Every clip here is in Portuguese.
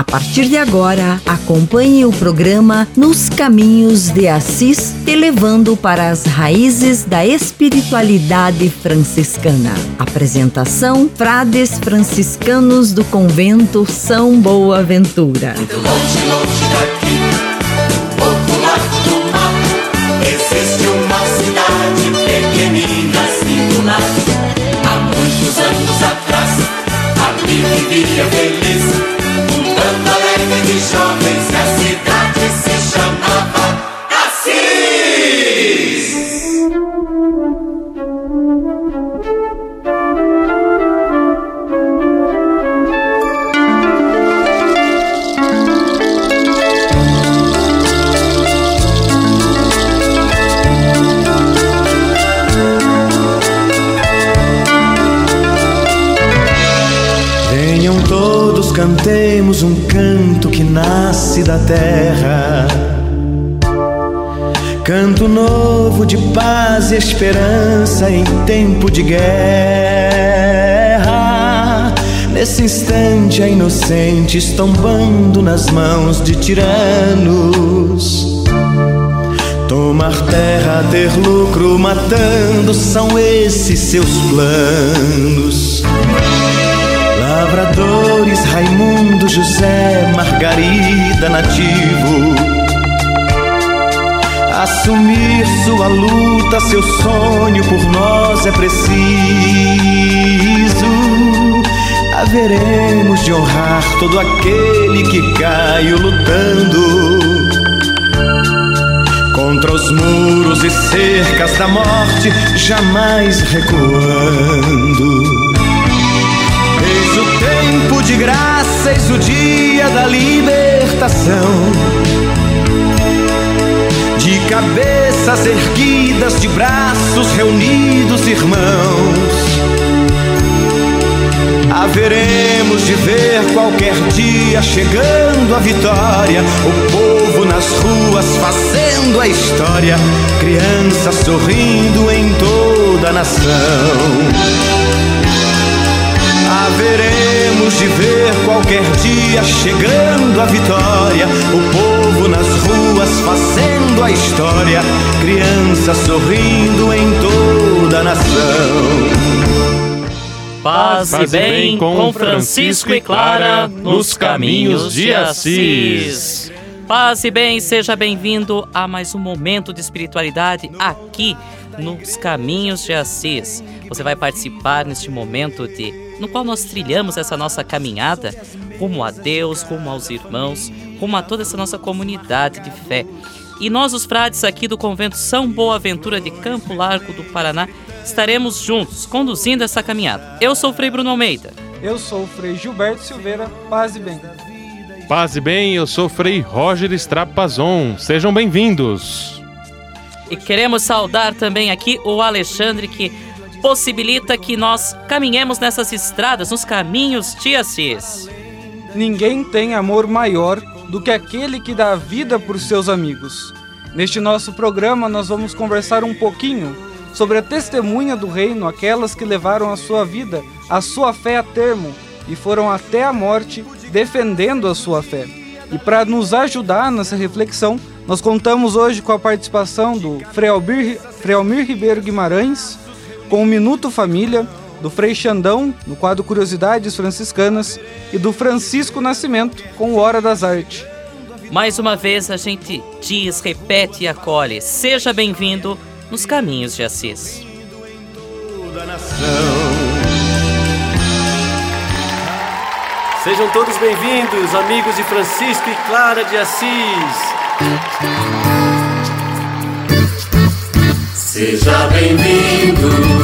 A partir de agora, acompanhe o programa Nos Caminhos de Assis, elevando para as raízes da espiritualidade franciscana. Apresentação: Frades franciscanos do convento São Boaventura. Vivia feliz show cantemos um canto que nasce da terra. Canto novo de paz e esperança em tempo de guerra. Nesse instante, a inocentes tombando nas mãos de tiranos. Tomar terra, ter lucro, matando, são esses seus planos. Lavradores, Raimundo, José, Margarida, Nativo. Assumir sua luta, seu sonho por nós é preciso. Haveremos de honrar todo aquele que caiu lutando contra os muros e cercas da morte, jamais recuando. O tempo de graça, eis o dia da libertação. De cabeças erguidas, de braços reunidos, irmãos. Haveremos de ver qualquer dia chegando a vitória, o povo nas ruas fazendo a história, crianças sorrindo em toda a nação. Haveremos de ver qualquer dia chegando a vitória, o povo nas ruas fazendo a história, crianças sorrindo em toda a nação. Paz, e bem com Francisco e Clara nos caminhos de Assis. Paz e bem, seja bem-vindo a mais um momento de espiritualidade aqui nos caminhos de Assis. Você vai participar neste momento de no qual nós trilhamos essa nossa caminhada rumo a Deus, rumo aos irmãos, rumo a toda essa nossa comunidade de fé. E nós, os frades aqui do convento São Boaventura de Campo Largo do Paraná, estaremos juntos conduzindo essa caminhada. Eu sou o Frei Bruno Almeida. Eu sou o Frei Gilberto Silveira, paz e bem. Paz e bem, eu sou Frei Roger Strapazon. Sejam bem-vindos. E queremos saudar também aqui o Alexandre que possibilita que nós caminhemos nessas estradas, nos caminhos de Assis. Ninguém tem amor maior do que aquele que dá a vida por seus amigos. Neste nosso programa, nós vamos conversar um pouquinho sobre a testemunha do reino, aquelas que levaram a sua vida, a sua fé a termo e foram até a morte defendendo a sua fé. E para nos ajudar nessa reflexão, nós contamos hoje com a participação do Frei Albir, Frei Almir Ribeiro Guimarães, com o Minuto Família, do Frei Xandão, no quadro Curiosidades Franciscanas, e do Francisco Nascimento, com o Hora das Artes. Mais uma vez a gente diz, repete e acolhe. Seja bem-vindo nos caminhos de Assis. Sejam todos bem-vindos, amigos de Francisco e Clara de Assis. Seja bem-vindo,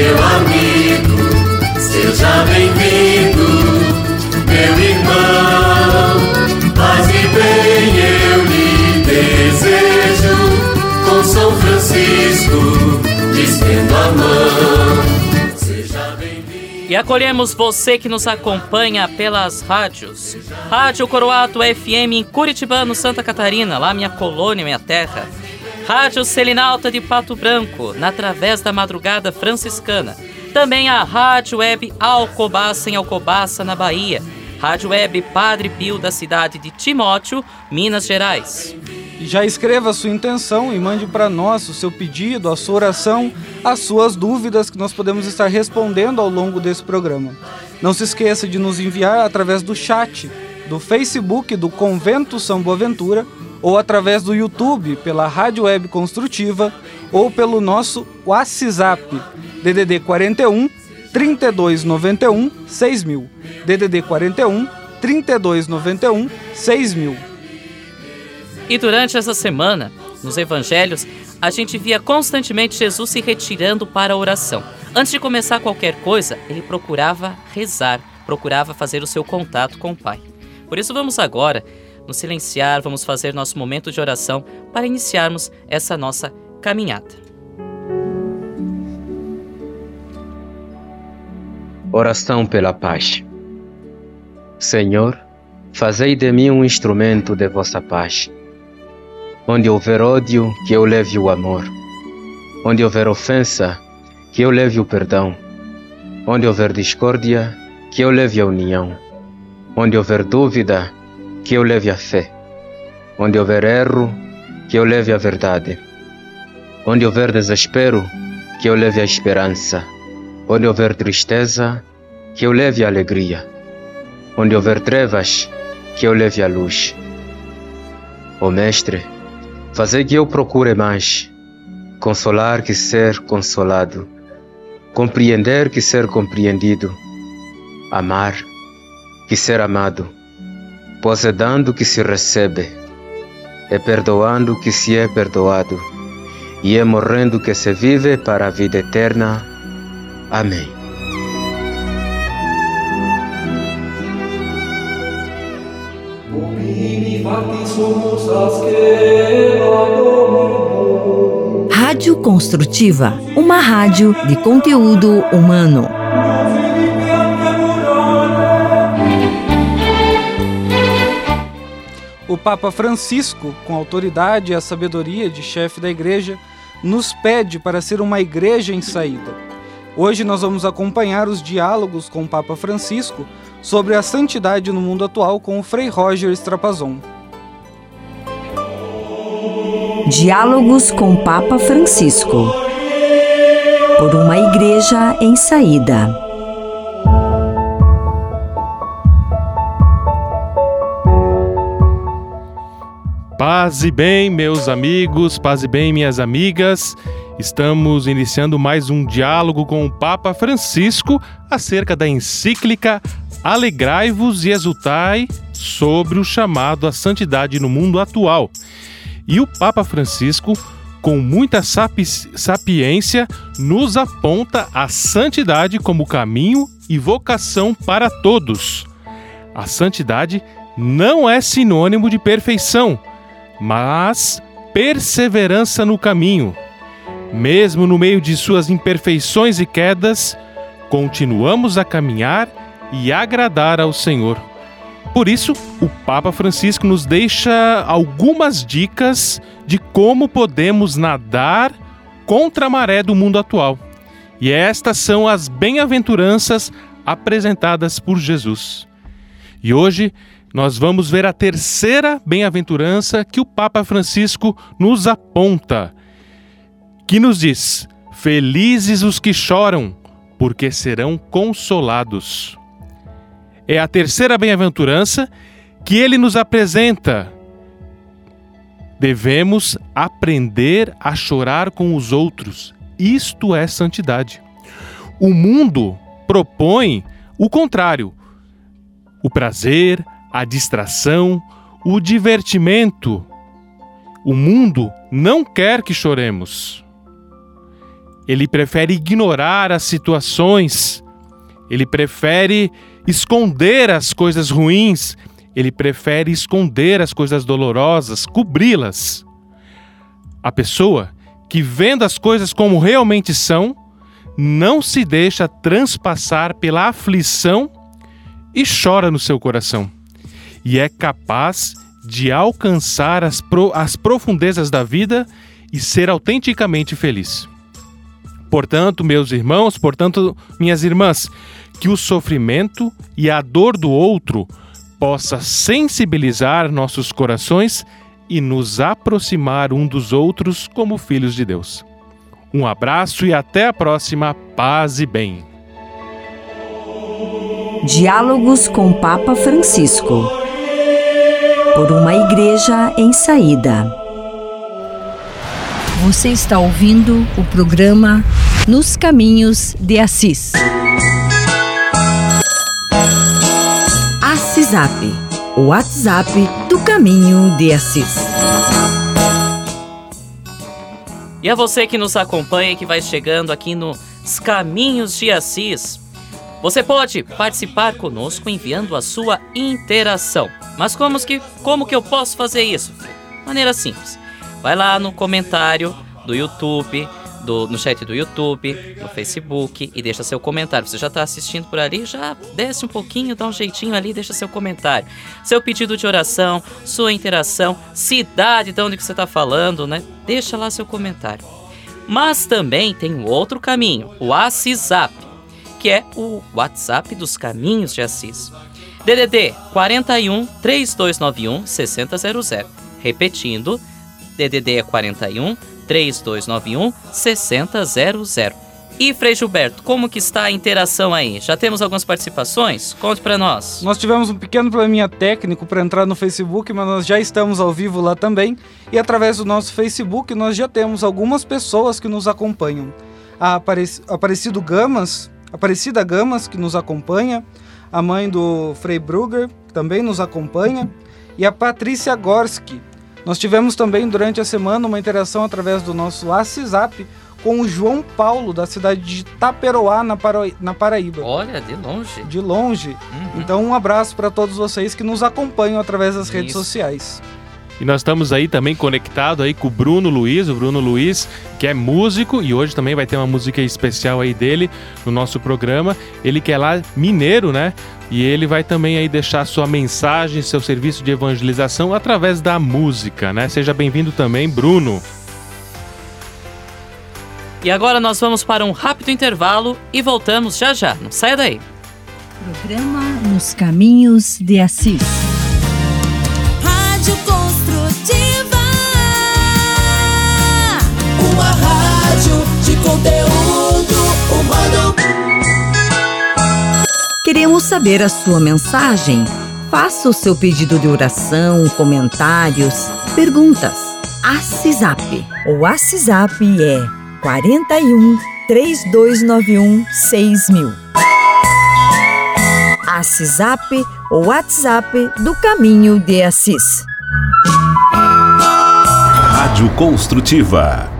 meu amigo. Seja bem-vindo, meu irmão. Paz e bem eu lhe desejo. Com São Francisco, estendo a mão. Seja. E acolhemos você que nos acompanha pelas rádios. Rádio Coroato FM em Curitibano, Santa Catarina, lá minha colônia, minha terra. Rádio Selinalta de Pato Branco, na Través da Madrugada Franciscana. Também a Rádio Web Alcobaça em Alcobaça, na Bahia. Rádio Web Padre Pio da cidade de Timóteo, Minas Gerais. Já escreva a sua intenção e mande para nós o seu pedido, a sua oração, as suas dúvidas que nós podemos estar respondendo ao longo desse programa. Não se esqueça de nos enviar através do chat do Facebook do Convento São Boaventura ou através do YouTube pela Rádio Web Construtiva ou pelo nosso WhatsApp DDD 41 3291 6000 DDD 41 3291 6000 e durante essa semana, nos evangelhos, a gente via constantemente Jesus se retirando para a oração. Antes de começar qualquer coisa, ele procurava rezar, procurava fazer o seu contato com o Pai. Por isso, vamos agora nos silenciar, vamos fazer nosso momento de oração para iniciarmos essa nossa caminhada. Oração pela paz. Senhor, fazei de mim um instrumento de vossa paz Onde houver ódio, que eu leve o amor. Onde houver ofensa, que eu leve o perdão. Onde houver discórdia, que eu leve a união. Onde houver dúvida, que eu leve a fé. Onde houver erro, que eu leve a verdade. Onde houver desespero, que eu leve a esperança. Onde houver tristeza, que eu leve a alegria. Onde houver trevas, que eu leve a luz. Ó oh, Mestre, Fazer que eu procure mais, consolar que ser consolado, compreender que ser compreendido, amar que ser amado, pois é dando que se recebe, é perdoando que se é perdoado, e é morrendo que se vive para a vida eterna. Amém. Rádio Construtiva, uma rádio de conteúdo humano. O Papa Francisco, com a autoridade e a sabedoria de chefe da igreja, nos pede para ser uma igreja em saída. Hoje nós vamos acompanhar os diálogos com o Papa Francisco sobre a santidade no mundo atual com o Frei Roger Strapazon. Diálogos com o Papa Francisco. Por uma igreja em saída. Paz e bem, meus amigos, paz e bem, minhas amigas. Estamos iniciando mais um diálogo com o Papa Francisco acerca da encíclica Alegrai-vos e exultai sobre o chamado à santidade no mundo atual. E o Papa Francisco, com muita sapi sapiência, nos aponta a santidade como caminho e vocação para todos. A santidade não é sinônimo de perfeição, mas perseverança no caminho. Mesmo no meio de suas imperfeições e quedas, continuamos a caminhar e agradar ao Senhor. Por isso, o Papa Francisco nos deixa algumas dicas de como podemos nadar contra a maré do mundo atual. E estas são as bem-aventuranças apresentadas por Jesus. E hoje nós vamos ver a terceira bem-aventurança que o Papa Francisco nos aponta, que nos diz: Felizes os que choram, porque serão consolados é a terceira bem-aventurança que ele nos apresenta. Devemos aprender a chorar com os outros. Isto é santidade. O mundo propõe o contrário: o prazer, a distração, o divertimento. O mundo não quer que choremos. Ele prefere ignorar as situações, ele prefere esconder as coisas ruins, ele prefere esconder as coisas dolorosas, cobri-las. A pessoa que, vendo as coisas como realmente são, não se deixa transpassar pela aflição e chora no seu coração, e é capaz de alcançar as, pro, as profundezas da vida e ser autenticamente feliz. Portanto, meus irmãos, portanto, minhas irmãs, que o sofrimento e a dor do outro possa sensibilizar nossos corações e nos aproximar um dos outros como filhos de Deus. Um abraço e até a próxima. Paz e bem. Diálogos com Papa Francisco. Por uma igreja em saída. Você está ouvindo o programa Nos Caminhos de Assis. Assisap, o WhatsApp do Caminho de Assis. E a você que nos acompanha e que vai chegando aqui nos Caminhos de Assis, você pode participar conosco enviando a sua interação. Mas como que, como que eu posso fazer isso? Maneira simples. Vai lá no comentário do YouTube, do, no chat do YouTube, no Facebook e deixa seu comentário. Você já está assistindo por ali, já desce um pouquinho, dá um jeitinho ali, deixa seu comentário. Seu pedido de oração, sua interação, cidade de onde que você está falando, né? Deixa lá seu comentário. Mas também tem um outro caminho, o WhatsApp, que é o WhatsApp dos Caminhos de Assis. DDD 41 3291 6000. Repetindo, DDD é 41 3291 6000. E Frei Gilberto, como que está a interação aí? Já temos algumas participações? Conte para nós. Nós tivemos um pequeno probleminha técnico para entrar no Facebook, mas nós já estamos ao vivo lá também. E através do nosso Facebook nós já temos algumas pessoas que nos acompanham. A Aparecido Gamas, Aparecida Gamas, que nos acompanha, a mãe do Frei Brugger, que também nos acompanha, e a Patrícia Gorski. Nós tivemos também durante a semana uma interação através do nosso WhatsApp com o João Paulo, da cidade de Taperoá, na, Para... na Paraíba. Olha, de longe. De longe. Uhum. Então, um abraço para todos vocês que nos acompanham através das Isso. redes sociais. E nós estamos aí também conectado aí com o Bruno Luiz, o Bruno Luiz, que é músico e hoje também vai ter uma música especial aí dele no nosso programa. Ele que é lá mineiro, né? E ele vai também aí deixar sua mensagem, seu serviço de evangelização através da música, né? Seja bem-vindo também, Bruno. E agora nós vamos para um rápido intervalo e voltamos já já. Não saia daí. Programa Nos Caminhos de Assis. Rádio conteúdo humano. Queremos saber a sua mensagem. Faça o seu pedido de oração, comentários, perguntas. Assisap. O Assisap é 41 3291 6000. Assisap, o WhatsApp do Caminho de Assis. Rádio Construtiva.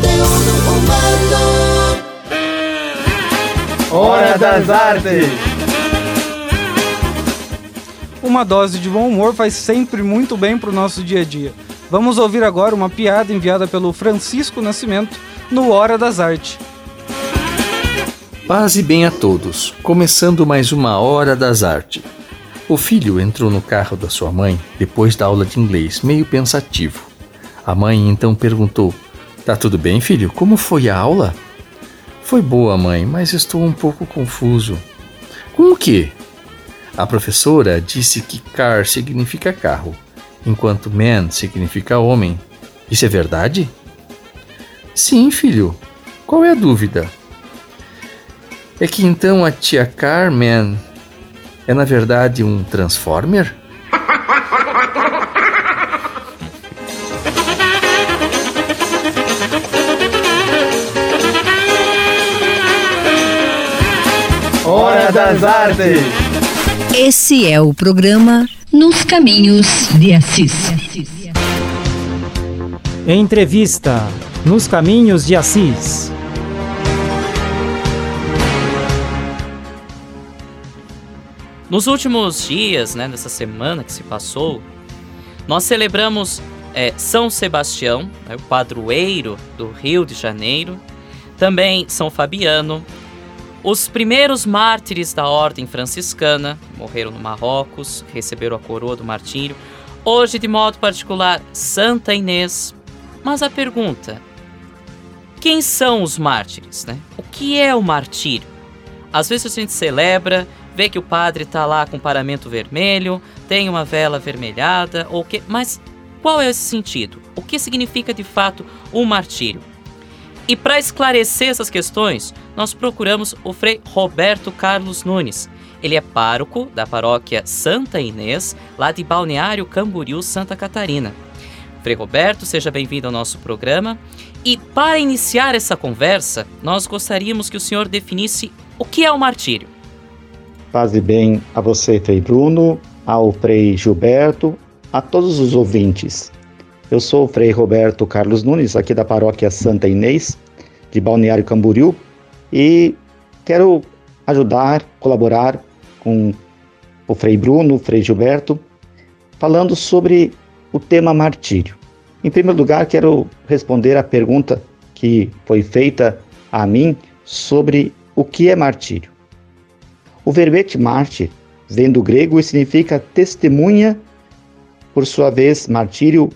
Conteúdo humano. Hora das Artes. Uma dose de bom humor faz sempre muito bem para o nosso dia a dia. Vamos ouvir agora uma piada enviada pelo Francisco Nascimento no Hora das Artes. Paz e bem a todos, começando mais uma Hora das Artes. O filho entrou no carro da sua mãe depois da aula de inglês, meio pensativo. A mãe então perguntou: Tá tudo bem, filho? Como foi a aula? Foi boa, mãe, mas estou um pouco confuso. Com o quê? A professora disse que car significa carro, enquanto man significa homem. Isso é verdade? Sim, filho. Qual é a dúvida? É que então a tia Carmen é na verdade um Transformer? Hora das Artes! Esse é o programa Nos Caminhos de Assis. Entrevista Nos Caminhos de Assis. Nos últimos dias, né, nessa semana que se passou, nós celebramos é, São Sebastião, né, o padroeiro do Rio de Janeiro, também São Fabiano, os primeiros mártires da ordem franciscana morreram no Marrocos, receberam a coroa do martírio. Hoje, de modo particular, Santa Inês. Mas a pergunta: quem são os mártires? Né? O que é o martírio? Às vezes a gente celebra, vê que o padre está lá com paramento vermelho, tem uma vela avermelhada, ou que, mas qual é esse sentido? O que significa de fato o martírio? E para esclarecer essas questões, nós procuramos o Frei Roberto Carlos Nunes. Ele é pároco da paróquia Santa Inês, lá de Balneário Camboriú, Santa Catarina. Frei Roberto, seja bem-vindo ao nosso programa. E para iniciar essa conversa, nós gostaríamos que o senhor definisse o que é o martírio. Paz e bem a você, Frei Bruno, ao Frei Gilberto, a todos os ouvintes. Eu sou o Frei Roberto Carlos Nunes, aqui da paróquia Santa Inês, de Balneário Camboriú, e quero ajudar, colaborar com o Frei Bruno, o Frei Gilberto, falando sobre o tema martírio. Em primeiro lugar, quero responder à pergunta que foi feita a mim sobre o que é martírio. O verbete mártir vem do grego e significa testemunha, por sua vez, martírio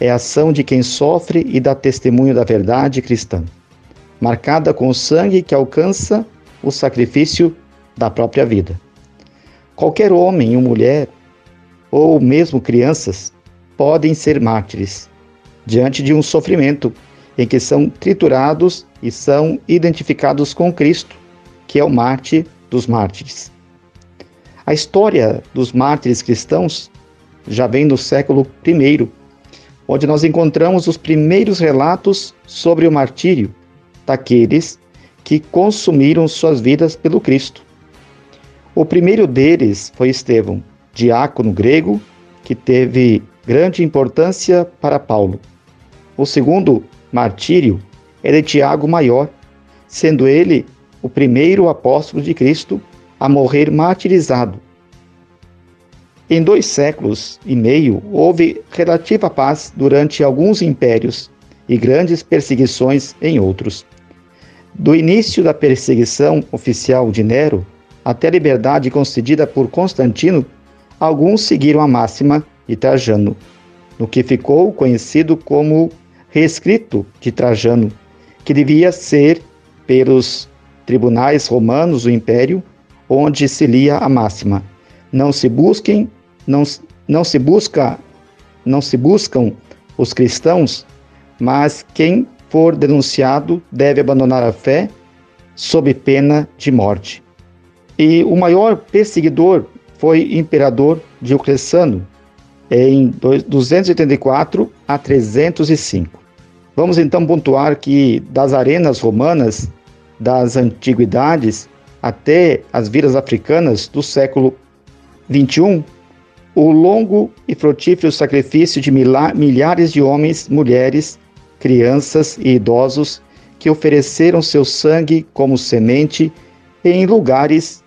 é a ação de quem sofre e dá testemunho da verdade cristã, marcada com o sangue que alcança o sacrifício da própria vida. Qualquer homem ou mulher, ou mesmo crianças, podem ser mártires diante de um sofrimento em que são triturados e são identificados com Cristo, que é o mártir dos mártires. A história dos mártires cristãos já vem do século I onde nós encontramos os primeiros relatos sobre o martírio daqueles que consumiram suas vidas pelo Cristo. O primeiro deles foi Estevão, diácono grego, que teve grande importância para Paulo. O segundo martírio é de Tiago Maior, sendo ele o primeiro apóstolo de Cristo a morrer martirizado em dois séculos e meio, houve relativa paz durante alguns impérios e grandes perseguições em outros. Do início da perseguição oficial de Nero até a liberdade concedida por Constantino, alguns seguiram a máxima de Trajano, no que ficou conhecido como reescrito de Trajano, que devia ser pelos tribunais romanos do império, onde se lia a máxima: não se busquem não, não se busca não se buscam os cristãos, mas quem for denunciado deve abandonar a fé sob pena de morte. E o maior perseguidor foi imperador Diocleciano em 284 a 305. Vamos então pontuar que das arenas romanas das antiguidades até as vilas africanas do século 21 o longo e frutífero sacrifício de milhares de homens, mulheres, crianças e idosos que ofereceram seu sangue como semente em lugares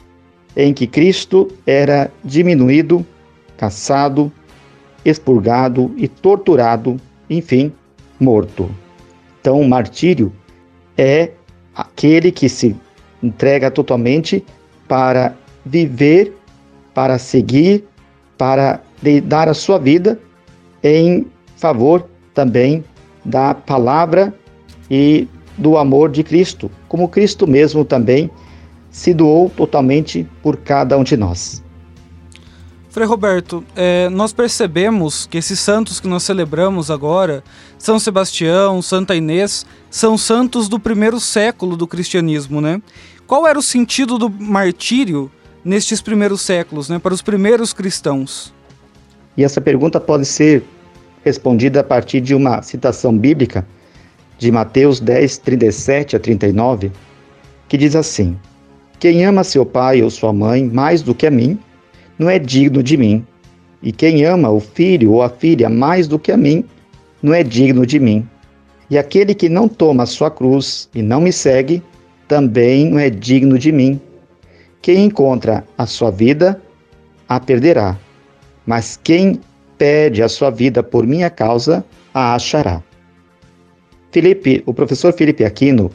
em que Cristo era diminuído, caçado, expurgado e torturado, enfim, morto. Então, o martírio é aquele que se entrega totalmente para viver, para seguir, para dar a sua vida em favor também da palavra e do amor de Cristo, como Cristo mesmo também se doou totalmente por cada um de nós. Frei Roberto, é, nós percebemos que esses santos que nós celebramos agora, São Sebastião, Santa Inês, são santos do primeiro século do cristianismo, né? Qual era o sentido do martírio nestes primeiros séculos, né, para os primeiros cristãos? E essa pergunta pode ser respondida a partir de uma citação bíblica de Mateus 10, 37 a 39, que diz assim: Quem ama seu pai ou sua mãe mais do que a mim, não é digno de mim. E quem ama o filho ou a filha mais do que a mim, não é digno de mim. E aquele que não toma sua cruz e não me segue, também não é digno de mim. Quem encontra a sua vida, a perderá. Mas quem perde a sua vida por minha causa, a achará. Felipe, o professor Felipe Aquino,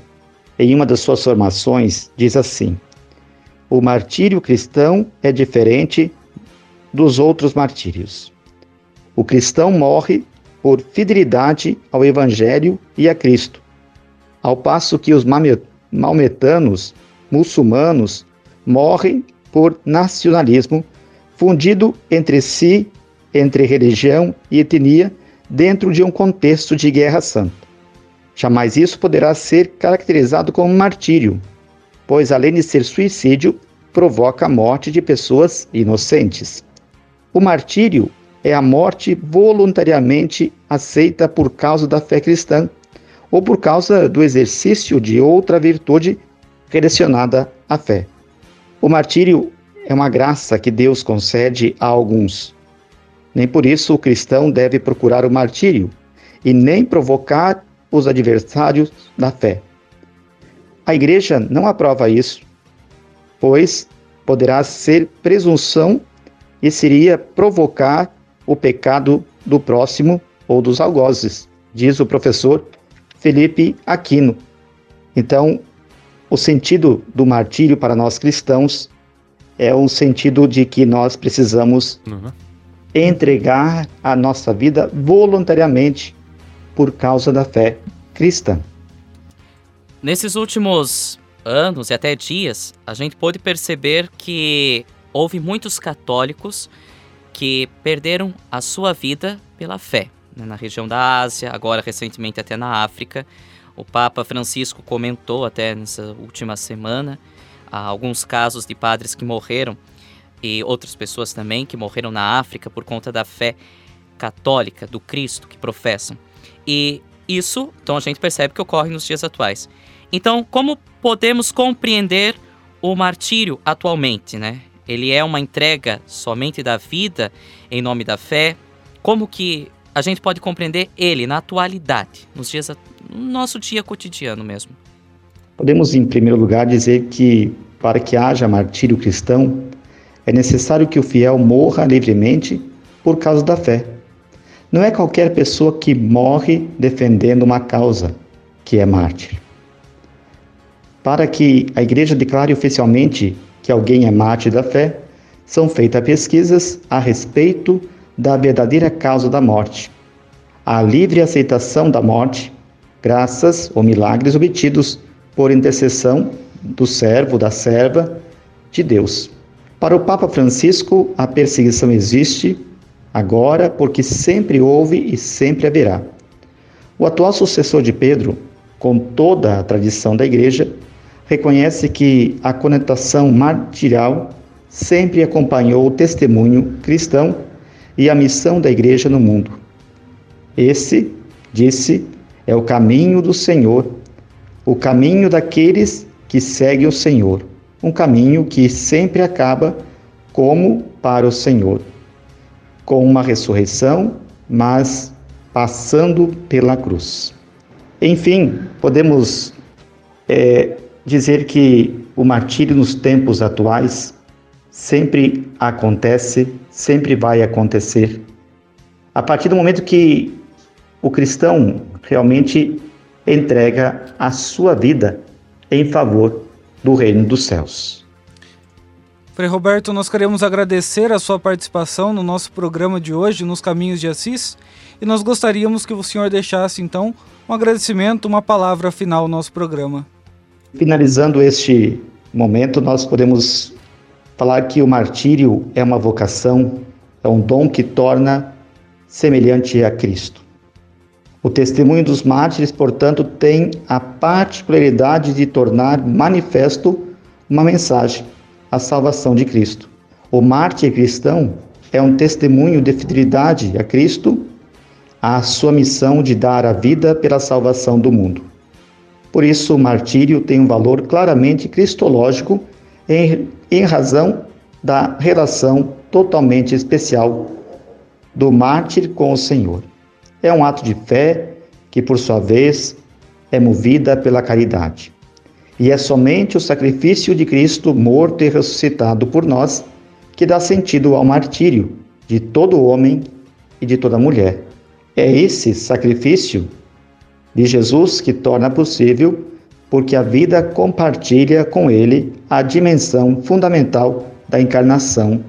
em uma das suas formações, diz assim: o martírio cristão é diferente dos outros martírios. O cristão morre por fidelidade ao Evangelho e a Cristo, ao passo que os maometanos, muçulmanos, morrem por nacionalismo, fundido entre si, entre religião e etnia, dentro de um contexto de guerra santa. Jamais isso poderá ser caracterizado como martírio, pois além de ser suicídio, provoca a morte de pessoas inocentes. O martírio é a morte voluntariamente aceita por causa da fé cristã ou por causa do exercício de outra virtude relacionada à fé. O martírio é uma graça que Deus concede a alguns. Nem por isso o cristão deve procurar o martírio e nem provocar os adversários da fé. A igreja não aprova isso, pois poderá ser presunção e seria provocar o pecado do próximo ou dos algozes, diz o professor Felipe Aquino. Então, o sentido do martírio para nós cristãos é um sentido de que nós precisamos uhum. entregar a nossa vida voluntariamente por causa da fé cristã. Nesses últimos anos e até dias, a gente pôde perceber que houve muitos católicos que perderam a sua vida pela fé. Né? Na região da Ásia, agora recentemente até na África. O Papa Francisco comentou até nessa última semana alguns casos de padres que morreram e outras pessoas também que morreram na África por conta da fé católica do Cristo que professam. E isso, então a gente percebe que ocorre nos dias atuais. Então, como podemos compreender o martírio atualmente, né? Ele é uma entrega somente da vida em nome da fé. Como que a gente pode compreender ele na atualidade, nos dias no nosso dia cotidiano mesmo? Podemos, em primeiro lugar, dizer que para que haja martírio cristão, é necessário que o fiel morra livremente por causa da fé. Não é qualquer pessoa que morre defendendo uma causa que é mártir. Para que a igreja declare oficialmente que alguém é mártir da fé, são feitas pesquisas a respeito da verdadeira causa da morte, a livre aceitação da morte, graças ou milagres obtidos por intercessão do servo, da serva de Deus. Para o Papa Francisco, a perseguição existe agora, porque sempre houve e sempre haverá. O atual sucessor de Pedro, com toda a tradição da Igreja, reconhece que a conotação martirial sempre acompanhou o testemunho cristão e a missão da Igreja no mundo. Esse, disse, é o caminho do Senhor, o caminho daqueles que seguem o Senhor, um caminho que sempre acaba como para o Senhor com uma ressurreição, mas passando pela cruz. Enfim, podemos é, dizer que o martírio nos tempos atuais sempre acontece, sempre vai acontecer. A partir do momento que o cristão realmente entrega a sua vida em favor do reino dos céus. Frei Roberto, nós queremos agradecer a sua participação no nosso programa de hoje, nos Caminhos de Assis, e nós gostaríamos que o senhor deixasse então um agradecimento, uma palavra final ao nosso programa. Finalizando este momento, nós podemos falar que o martírio é uma vocação, é um dom que torna semelhante a Cristo. O testemunho dos mártires, portanto, tem a particularidade de tornar manifesto uma mensagem, a salvação de Cristo. O mártir cristão é um testemunho de fidelidade a Cristo, à sua missão de dar a vida pela salvação do mundo. Por isso, o martírio tem um valor claramente cristológico em, em razão da relação totalmente especial do mártir com o Senhor. É um ato de fé que, por sua vez, é movida pela caridade. E é somente o sacrifício de Cristo morto e ressuscitado por nós que dá sentido ao martírio de todo homem e de toda mulher. É esse sacrifício de Jesus que torna possível, porque a vida compartilha com ele a dimensão fundamental da encarnação,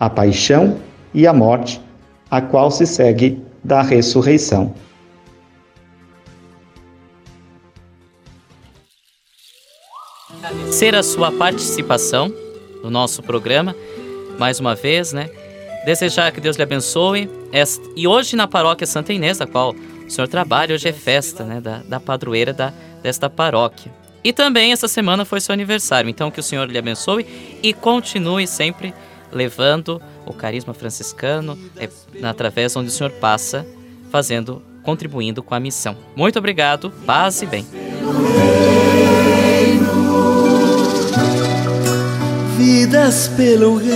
a paixão e a morte, a qual se segue da ressurreição. Agradecer a sua participação no nosso programa, mais uma vez, né? Desejar que Deus lhe abençoe. E hoje na paróquia Santa Inês, da qual o senhor trabalha, hoje é festa né, da, da padroeira da, desta paróquia. E também essa semana foi seu aniversário, então que o Senhor lhe abençoe e continue sempre levando o carisma franciscano é, através onde o Senhor passa, fazendo, contribuindo com a missão. Muito obrigado, paz e bem. Vidas pelo reino,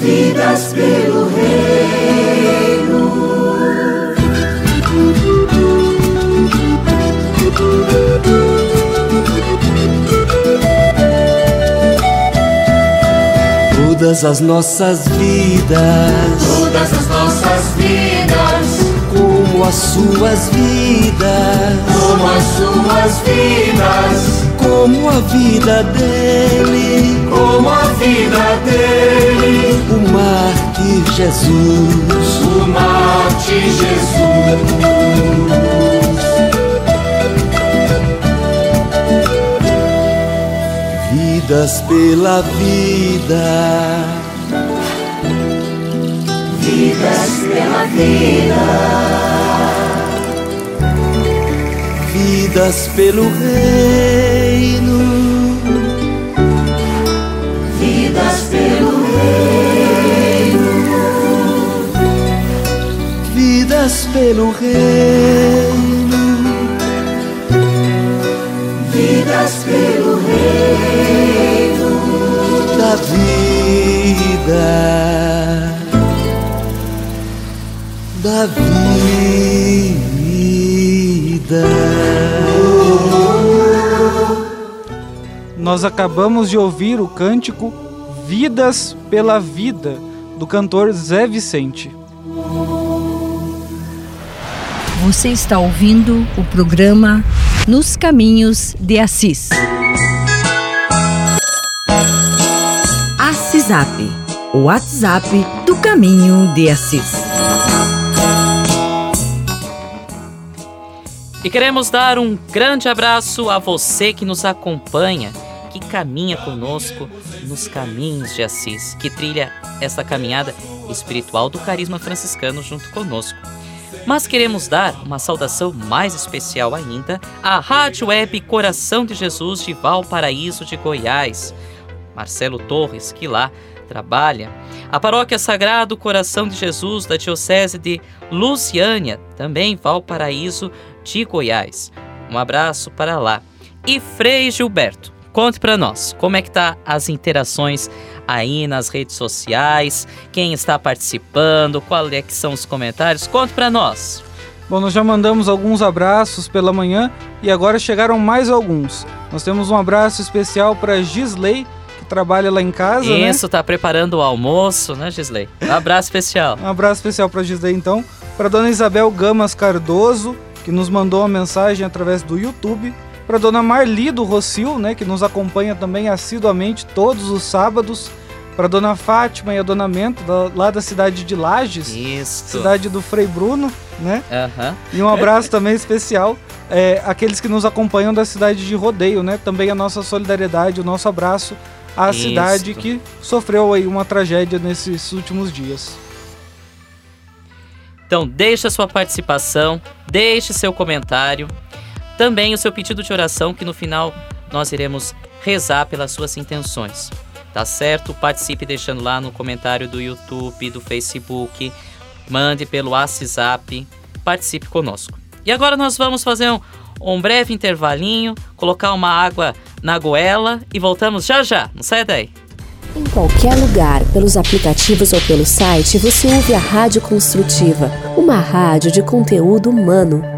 vidas pelo reino. Todas as nossas vidas, todas as nossas vidas, como as suas vidas, como as suas vidas, como a vida dele, como a vida dele, o mártir Jesus, o mártir Jesus. Vidas pela vida. Vidas pela vida. Vidas pelo reino. Vidas pelo reino. Vidas pelo reino. Vidas pelo reino vida, da vida. Nós acabamos de ouvir o cântico Vidas pela Vida, do cantor Zé Vicente. Você está ouvindo o programa Nos Caminhos de Assis. Assisap, o WhatsApp do Caminho de Assis. E queremos dar um grande abraço a você que nos acompanha, que caminha conosco nos caminhos de Assis, que trilha essa caminhada espiritual do carisma franciscano junto conosco. Mas queremos dar uma saudação mais especial ainda à Rádio Web Coração de Jesus de Valparaíso de Goiás. Marcelo Torres, que lá trabalha. A Paróquia Sagrado Coração de Jesus da Diocese de Luciânia, também Valparaíso de Goiás. Um abraço para lá. E Frei Gilberto, conte para nós como é que tá as interações aí nas redes sociais, quem está participando, qual é são os comentários, conte para nós. Bom, nós já mandamos alguns abraços pela manhã e agora chegaram mais alguns. Nós temos um abraço especial para Gisley, trabalha lá em casa, né? Isso, né? tá preparando o almoço, né, Gisley? Um abraço especial. um abraço especial para Gisley, então. Para dona Isabel Gamas Cardoso, que nos mandou uma mensagem através do YouTube. Para dona Marli do Rocio, né, que nos acompanha também assiduamente todos os sábados para dona Fátima e a dona Mento, lá da cidade de Lages, Isso. cidade do Frei Bruno, né? Uhum. E um abraço também especial é, aqueles que nos acompanham da cidade de Rodeio, né? Também a nossa solidariedade, o nosso abraço à Isso. cidade que sofreu aí uma tragédia nesses últimos dias. Então, deixe a sua participação, deixe seu comentário, também o seu pedido de oração, que no final nós iremos rezar pelas suas intenções tá certo? Participe deixando lá no comentário do YouTube, do Facebook, mande pelo WhatsApp, participe conosco. E agora nós vamos fazer um, um breve intervalinho, colocar uma água na goela e voltamos já já, não sai daí. Em qualquer lugar, pelos aplicativos ou pelo site, você ouve a Rádio Construtiva, uma rádio de conteúdo humano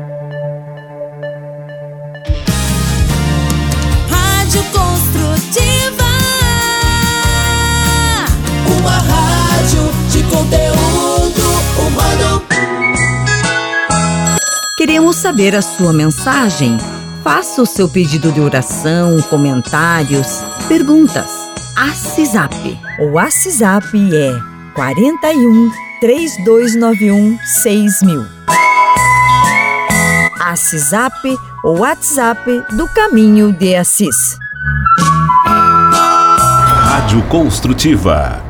saber a sua mensagem. Faça o seu pedido de oração, comentários, perguntas. ACISAP. O ACISAP é 41 3291 6000. ACISAP, o WhatsApp do Caminho de Assis. Rádio Construtiva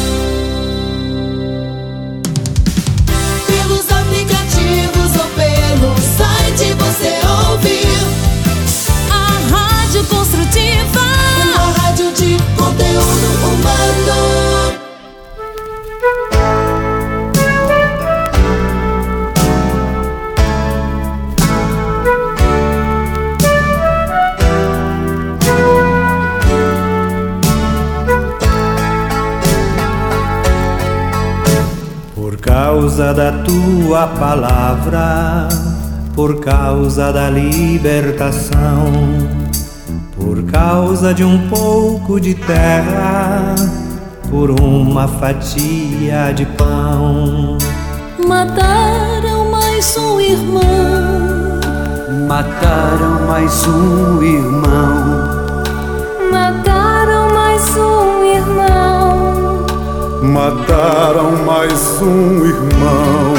Causa da tua palavra, por causa da libertação, por causa de um pouco de terra, por uma fatia de pão. Mataram mais um irmão. Mataram mais um irmão. Mataram mais um irmão.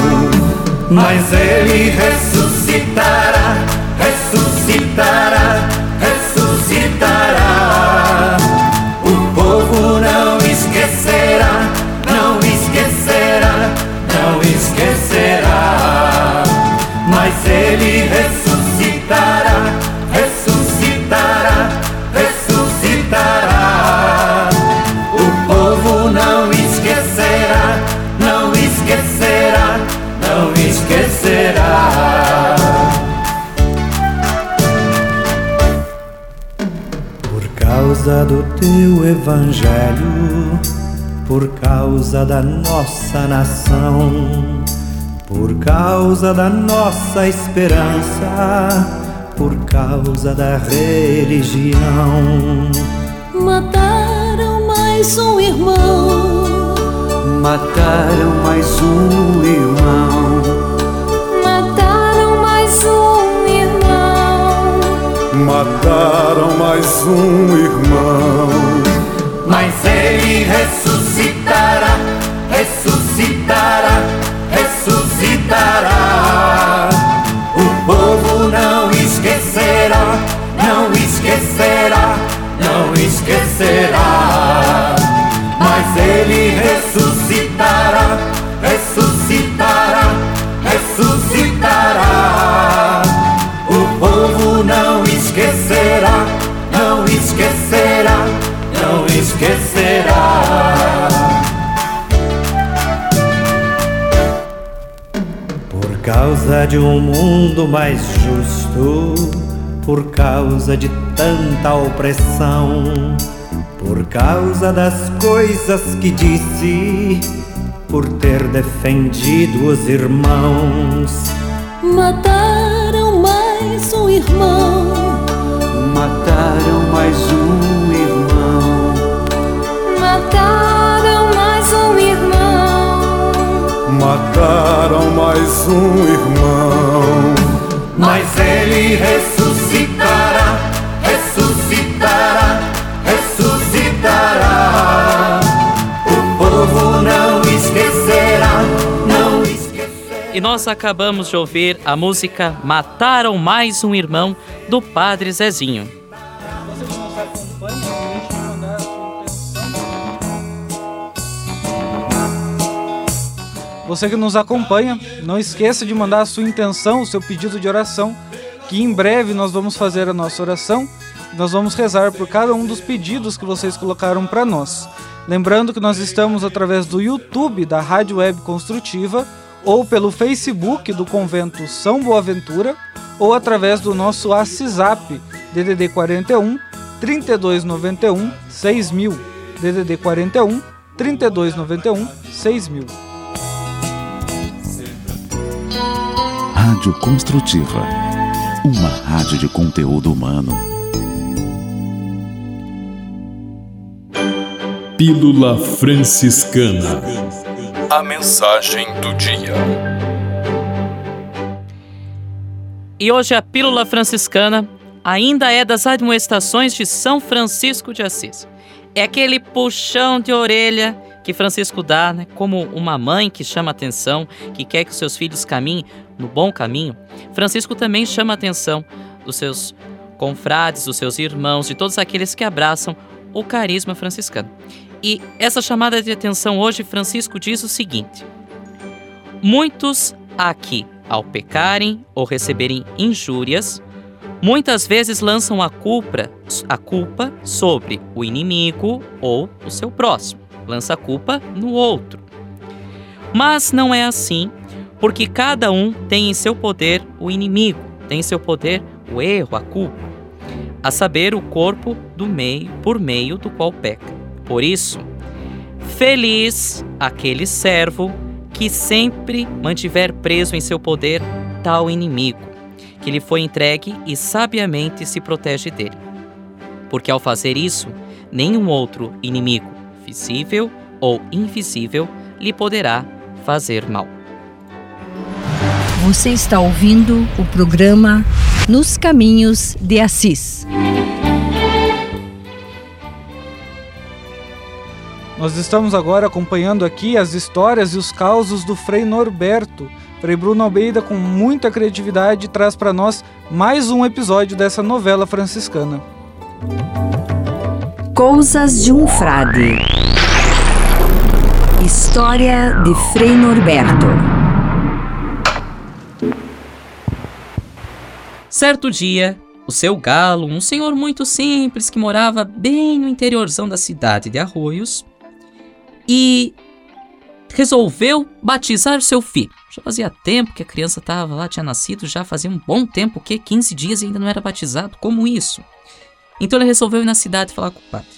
Mas ele ressuscitará, ressuscitará, ressuscitará. O povo não esquecerá, não esquecerá, não esquecerá. Mas ele ressuscitará, do teu evangelho, por causa da nossa nação, por causa da nossa esperança, por causa da religião. Mataram mais um irmão Mataram mais um irmão. Mataram mais um irmão. Mas ele ressuscitará, ressuscitará, ressuscitará. O povo não esquecerá, não esquecerá, não esquecerá. Mas ele ressuscitará, ressuscitará, ressuscitará. O povo não esquecerá. Por causa de um mundo mais justo, por causa de tanta opressão, por causa das coisas que disse, por ter defendido os irmãos. Mataram mais um irmão, mataram mais um mataram mais um irmão, mataram mais um irmão. Mas ele ressuscitará, ressuscitará, ressuscitará. O povo não esquecerá, não esquecerá. E nós acabamos de ouvir a música Mataram Mais um Irmão do Padre Zezinho. Você que nos acompanha, não esqueça de mandar a sua intenção, o seu pedido de oração, que em breve nós vamos fazer a nossa oração nós vamos rezar por cada um dos pedidos que vocês colocaram para nós. Lembrando que nós estamos através do YouTube da Rádio Web Construtiva ou pelo Facebook do Convento São Boaventura ou através do nosso WhatsApp DDD 41 3291 6000 DDD 41 3291 6000 Rádio Construtiva. Uma rádio de conteúdo humano. Pílula Franciscana. A mensagem do dia. E hoje a Pílula Franciscana ainda é das admoestações de São Francisco de Assis. É aquele puxão de orelha que Francisco dá, né, como uma mãe que chama atenção, que quer que seus filhos caminhem no bom caminho. Francisco também chama atenção dos seus confrades, dos seus irmãos, de todos aqueles que abraçam o carisma franciscano. E essa chamada de atenção hoje, Francisco diz o seguinte: Muitos aqui, ao pecarem ou receberem injúrias, muitas vezes lançam a culpa, a culpa sobre o inimigo ou o seu próximo. Lança a culpa no outro. Mas não é assim, porque cada um tem em seu poder o inimigo, tem em seu poder o erro, a culpa, a saber, o corpo do meio por meio do qual peca. Por isso, feliz aquele servo que sempre mantiver preso em seu poder tal inimigo, que lhe foi entregue e sabiamente se protege dele. Porque ao fazer isso, nenhum outro inimigo, visível ou invisível, lhe poderá fazer mal. Você está ouvindo o programa Nos Caminhos de Assis. Nós estamos agora acompanhando aqui as histórias e os causos do Frei Norberto. Frei Bruno Almeida, com muita criatividade, traz para nós mais um episódio dessa novela franciscana. Coisas de um Frade. História de Frei Norberto. Certo dia, o seu galo, um senhor muito simples que morava bem no interiorzão da cidade de Arroios, e resolveu batizar seu filho. Já fazia tempo que a criança estava lá, tinha nascido, já fazia um bom tempo, que 15 dias e ainda não era batizado. Como isso? Então ele resolveu ir na cidade falar com o padre.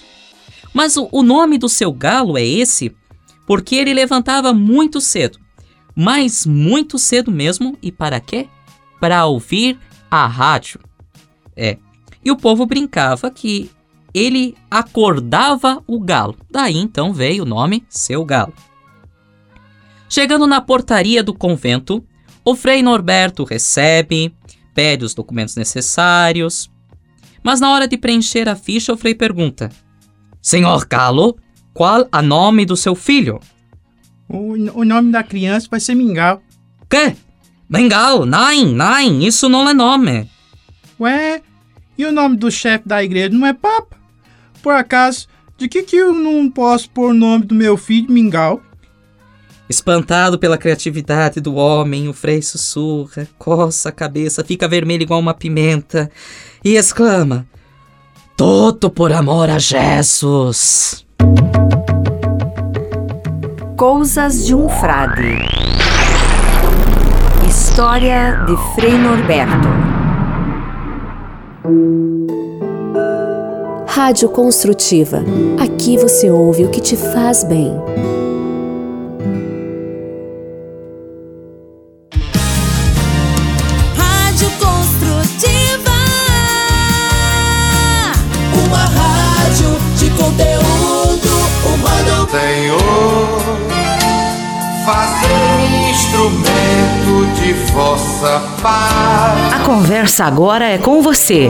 Mas o, o nome do seu galo é esse porque ele levantava muito cedo. Mas muito cedo mesmo. E para quê? Para ouvir a rádio. É. E o povo brincava que ele acordava o galo. Daí então veio o nome Seu Galo. Chegando na portaria do convento, o Frei Norberto recebe, pede os documentos necessários. Mas na hora de preencher a ficha, o Frei pergunta: Senhor Galo, qual a nome do seu filho? O, o nome da criança vai ser Mingau. Quê? Mingau? Nein, nein, isso não é nome. Ué, e o nome do chefe da igreja não é Papa? Por acaso, de que que eu não posso pôr o nome do meu filho Mingau? Espantado pela criatividade do homem, o Frei sussurra, coça a cabeça, fica vermelho igual uma pimenta e exclama: Todo por amor a Jesus! Coisas de um Frade. História de Frei Norberto. Rádio Construtiva. Aqui você ouve o que te faz bem. A conversa agora é com você,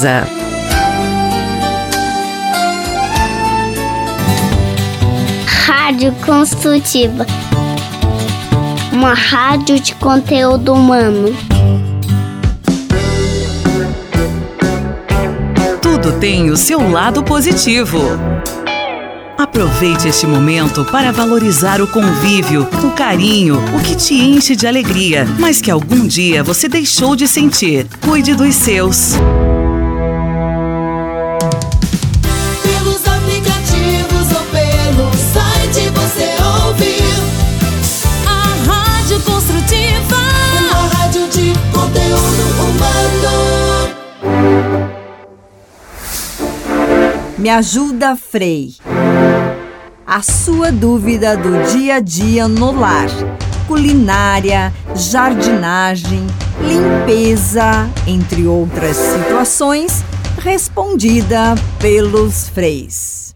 Rádio Construtiva. Uma rádio de conteúdo humano. Tudo tem o seu lado positivo. Aproveite este momento para valorizar o convívio, o carinho, o que te enche de alegria, mas que algum dia você deixou de sentir. Cuide dos seus. Me ajuda, Frei. A sua dúvida do dia a dia no lar. Culinária, jardinagem, limpeza, entre outras situações, respondida pelos freis.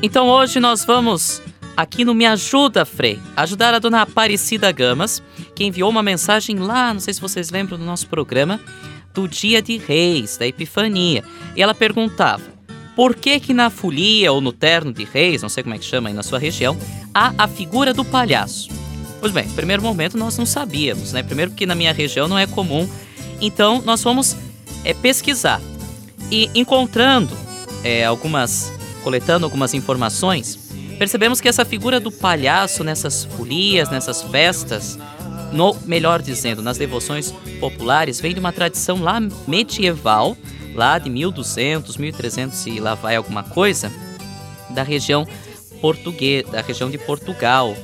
Então hoje nós vamos aqui no Me Ajuda, Frei, ajudar a dona Aparecida Gamas, que enviou uma mensagem lá, não sei se vocês lembram do nosso programa, do Dia de Reis, da Epifania. E ela perguntava: por que que na folia ou no terno de reis, não sei como é que chama aí na sua região, há a figura do palhaço? Pois bem, primeiro momento nós não sabíamos, né? Primeiro porque na minha região não é comum. Então nós fomos é, pesquisar e encontrando é, algumas, coletando algumas informações, percebemos que essa figura do palhaço nessas folias, nessas festas, no melhor dizendo, nas devoções populares, vem de uma tradição lá medieval lá de 1200, 1300 e lá vai alguma coisa, da região portuguesa, da região de Portugal,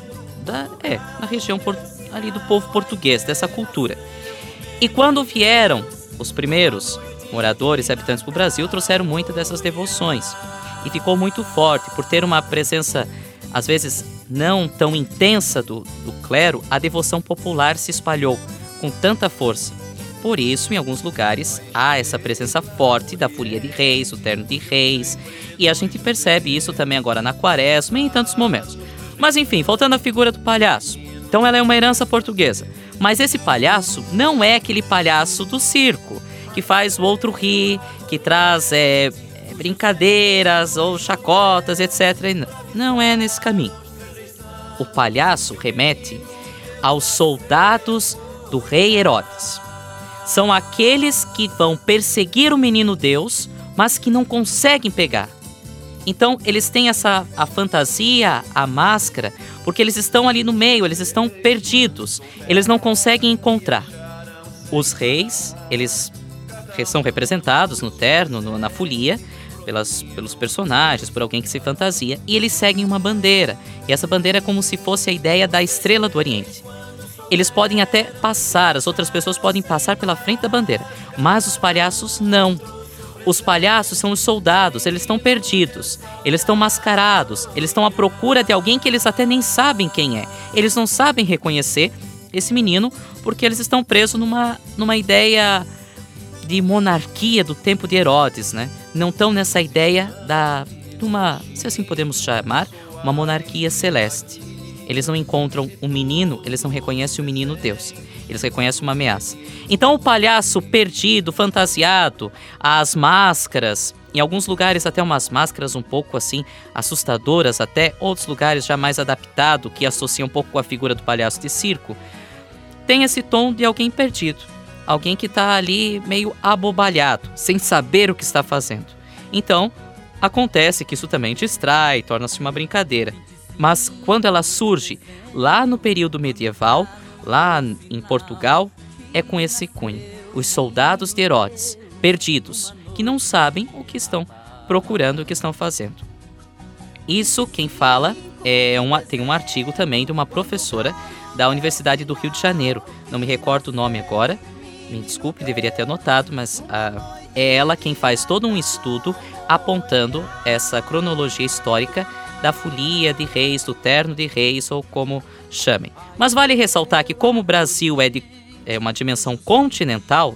da, é, na região ali do povo português, dessa cultura. E quando vieram os primeiros moradores, habitantes do Brasil, trouxeram muitas dessas devoções. E ficou muito forte, por ter uma presença, às vezes, não tão intensa do, do clero, a devoção popular se espalhou com tanta força por isso, em alguns lugares, há essa presença forte da folia de reis, o terno de reis, e a gente percebe isso também agora na quaresma e em tantos momentos. Mas enfim, voltando à figura do palhaço. Então ela é uma herança portuguesa. Mas esse palhaço não é aquele palhaço do circo, que faz o outro rir, que traz é, brincadeiras ou chacotas, etc. Não é nesse caminho. O palhaço remete aos soldados do rei Herodes são aqueles que vão perseguir o menino Deus, mas que não conseguem pegar. Então, eles têm essa a fantasia, a máscara, porque eles estão ali no meio, eles estão perdidos, eles não conseguem encontrar. Os reis, eles são representados no terno, no, na folia, pelas, pelos personagens, por alguém que se fantasia, e eles seguem uma bandeira. E essa bandeira é como se fosse a ideia da estrela do Oriente. Eles podem até passar, as outras pessoas podem passar pela frente da bandeira, mas os palhaços não. Os palhaços são os soldados, eles estão perdidos, eles estão mascarados, eles estão à procura de alguém que eles até nem sabem quem é. Eles não sabem reconhecer esse menino porque eles estão presos numa, numa ideia de monarquia do tempo de Herodes, né? Não estão nessa ideia da de uma, se assim podemos chamar, uma monarquia celeste. Eles não encontram o menino, eles não reconhecem o menino Deus. Eles reconhecem uma ameaça. Então o palhaço perdido, fantasiado, as máscaras Em alguns lugares até umas máscaras um pouco assim assustadoras, até outros lugares já mais adaptado que associam um pouco com a figura do palhaço de circo. Tem esse tom de alguém perdido, alguém que está ali meio abobalhado, sem saber o que está fazendo. Então, acontece que isso também distrai, torna-se uma brincadeira. Mas quando ela surge lá no período medieval, lá em Portugal, é com esse cunho. Os soldados de Herodes, perdidos, que não sabem o que estão procurando, o que estão fazendo. Isso quem fala é um, tem um artigo também de uma professora da Universidade do Rio de Janeiro. Não me recordo o nome agora, me desculpe, deveria ter anotado, mas ah, é ela quem faz todo um estudo apontando essa cronologia histórica da folia de reis, do terno de reis ou como chamem. Mas vale ressaltar que como o Brasil é de é uma dimensão continental,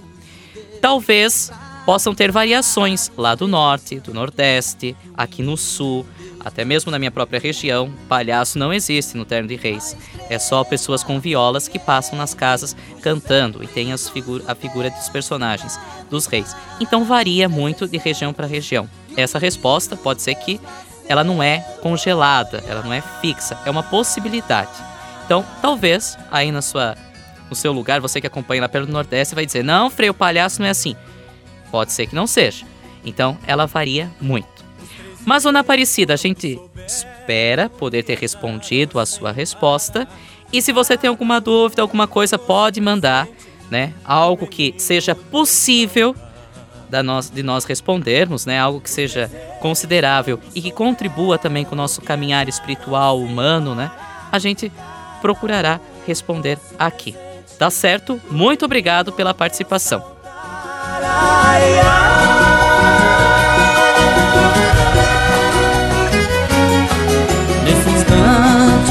talvez possam ter variações lá do norte, do nordeste, aqui no sul, até mesmo na minha própria região, palhaço não existe no Terno de Reis. É só pessoas com violas que passam nas casas cantando e tem figu a figura dos personagens, dos reis. Então varia muito de região para região. Essa resposta pode ser que ela não é congelada, ela não é fixa, é uma possibilidade. Então, talvez aí na sua no seu lugar, você que acompanha lá pelo Nordeste vai dizer: "Não, freio palhaço não é assim". Pode ser que não seja. Então, ela varia muito. Mas, Dona Aparecida, a gente espera poder ter respondido a sua resposta. E se você tem alguma dúvida, alguma coisa, pode mandar, né? Algo que seja possível da nós, de nós respondermos, né? Algo que seja considerável e que contribua também com o nosso caminhar espiritual humano, né? A gente procurará responder aqui. Tá certo? Muito obrigado pela participação.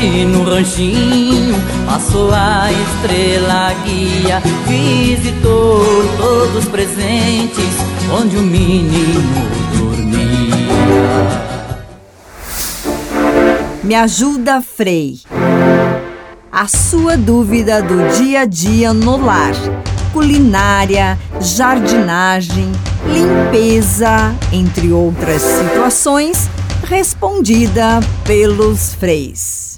Instante, no ranchinho, passou a estrela guia, visitou todos presentes, onde o menino dormia. Me ajuda, Frei. A sua dúvida do dia a dia no lar. Culinária, jardinagem, limpeza, entre outras situações, respondida pelos freis.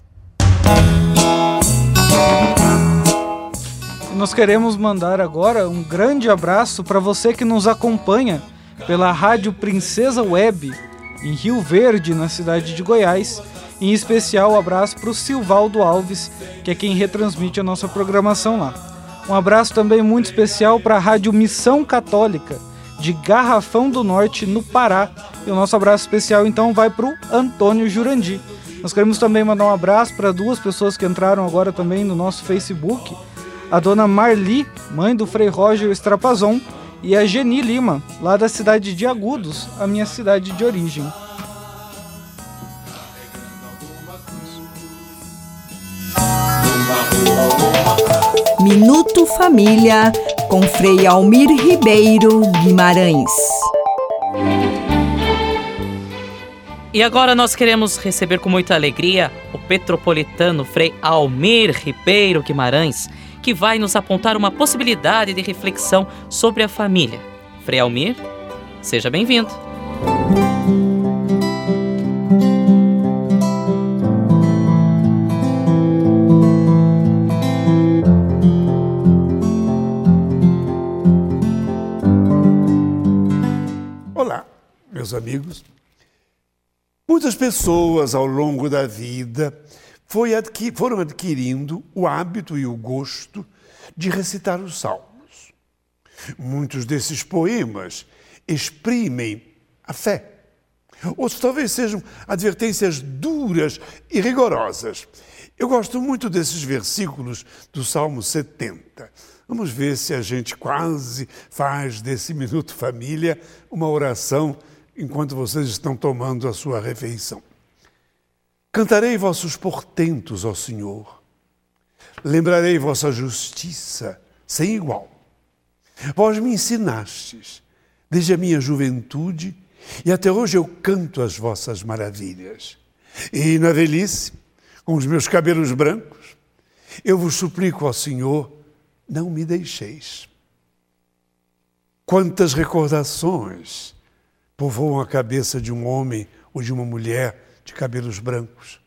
Nós queremos mandar agora um grande abraço para você que nos acompanha pela Rádio Princesa Web, em Rio Verde, na cidade de Goiás. Em especial, um abraço para o Silvaldo Alves, que é quem retransmite a nossa programação lá. Um abraço também muito especial para a Rádio Missão Católica, de Garrafão do Norte, no Pará. E o nosso abraço especial então vai para o Antônio Jurandi. Nós queremos também mandar um abraço para duas pessoas que entraram agora também no nosso Facebook. A dona Marli, mãe do Frei Roger Estrapazon, e a Geni Lima, lá da cidade de Agudos, a minha cidade de origem. Minuto Família com Frei Almir Ribeiro Guimarães. E agora nós queremos receber com muita alegria o petropolitano Frei Almir Ribeiro Guimarães, que vai nos apontar uma possibilidade de reflexão sobre a família. Frei Almir, seja bem-vindo. Olá, meus amigos. Muitas pessoas ao longo da vida adqui- foram adquirindo o hábito e o gosto de recitar os salmos. Muitos desses poemas exprimem a fé. Outros talvez sejam advertências duras e rigorosas. Eu gosto muito desses versículos do Salmo 70. Vamos ver se a gente quase faz desse Minuto Família uma oração enquanto vocês estão tomando a sua refeição. Cantarei vossos portentos, ó Senhor. Lembrarei vossa justiça sem igual. Vós me ensinastes desde a minha juventude e até hoje eu canto as vossas maravilhas. E na velhice, com os meus cabelos brancos, eu vos suplico, ó Senhor, não me deixeis. Quantas recordações povoam a cabeça de um homem ou de uma mulher de cabelos brancos.